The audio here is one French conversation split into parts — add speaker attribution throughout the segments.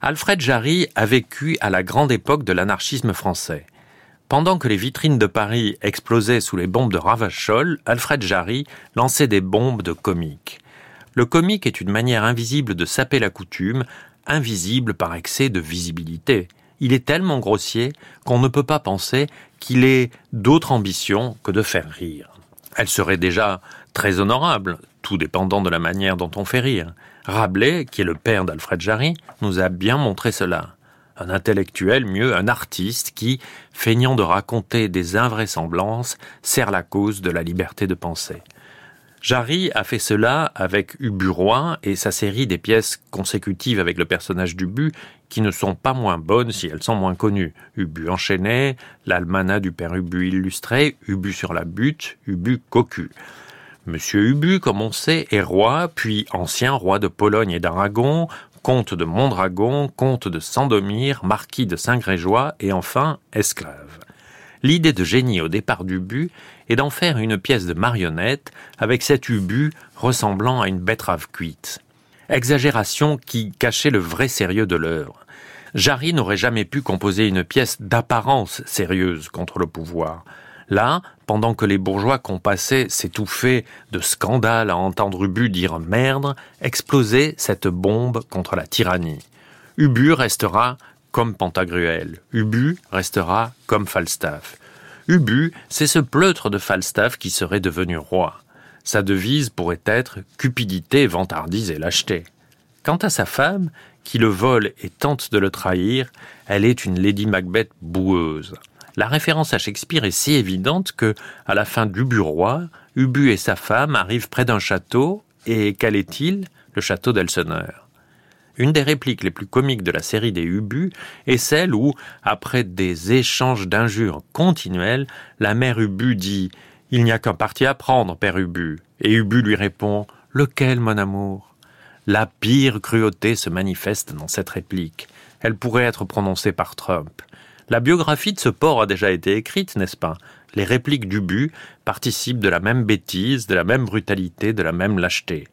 Speaker 1: Alfred Jarry a vécu à la grande époque de l'anarchisme français. Pendant que les vitrines de Paris explosaient sous les bombes de Ravachol, Alfred Jarry lançait des bombes de comique. Le comique est une manière invisible de saper la coutume, invisible par excès de visibilité. Il est tellement grossier qu'on ne peut pas penser qu'il ait d'autre ambition que de faire rire. Elle serait déjà très honorable, tout dépendant de la manière dont on fait rire. Rabelais, qui est le père d'Alfred Jarry, nous a bien montré cela. Un intellectuel, mieux un artiste qui, feignant de raconter des invraisemblances, sert la cause de la liberté de penser. Jarry a fait cela avec Ubu et sa série des pièces consécutives avec le personnage d'Ubu qui ne sont pas moins bonnes si elles sont moins connues. Ubu enchaîné, l'almanach du père Ubu illustré, Ubu sur la butte, Ubu cocu. Monsieur Ubu, comme on sait, est roi, puis ancien roi de Pologne et d'Aragon, comte de Mondragon, comte de Sandomir, marquis de Saint-Grégeois et enfin esclave. L'idée de génie au départ d'Ubu est d'en faire une pièce de marionnette avec cet Ubu ressemblant à une betterave cuite. Exagération qui cachait le vrai sérieux de l'œuvre. Jarry n'aurait jamais pu composer une pièce d'apparence sérieuse contre le pouvoir. Là, pendant que les bourgeois compassaient s'étouffer de scandales à entendre Ubu dire merde, explosait cette bombe contre la tyrannie. Ubu restera comme Pantagruel. Ubu restera comme Falstaff. Ubu, c'est ce pleutre de Falstaff qui serait devenu roi. Sa devise pourrait être cupidité, vantardise et lâcheté. Quant à sa femme, qui le vole et tente de le trahir, elle est une Lady Macbeth boueuse la référence à Shakespeare est si évidente que, à la fin d'Ubu roi, Ubu et sa femme arrivent près d'un château, et quel est-il Le château d'Elseneur. Une des répliques les plus comiques de la série des Ubu est celle où, après des échanges d'injures continuels, la mère Ubu dit Il n'y a qu'un parti à prendre, père Ubu. Et Ubu lui répond Lequel, mon amour? La pire cruauté se manifeste dans cette réplique. Elle pourrait être prononcée par Trump. La biographie de ce port a déjà été écrite, n'est-ce pas? Les répliques du but participent de la même bêtise, de la même brutalité, de la même lâcheté.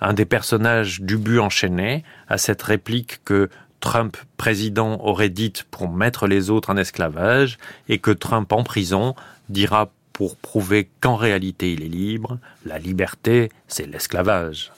Speaker 1: Un des personnages du but enchaîné a cette réplique que Trump président aurait dite pour mettre les autres en esclavage et que Trump en prison dira pour prouver qu'en réalité il est libre, la liberté, c'est l'esclavage.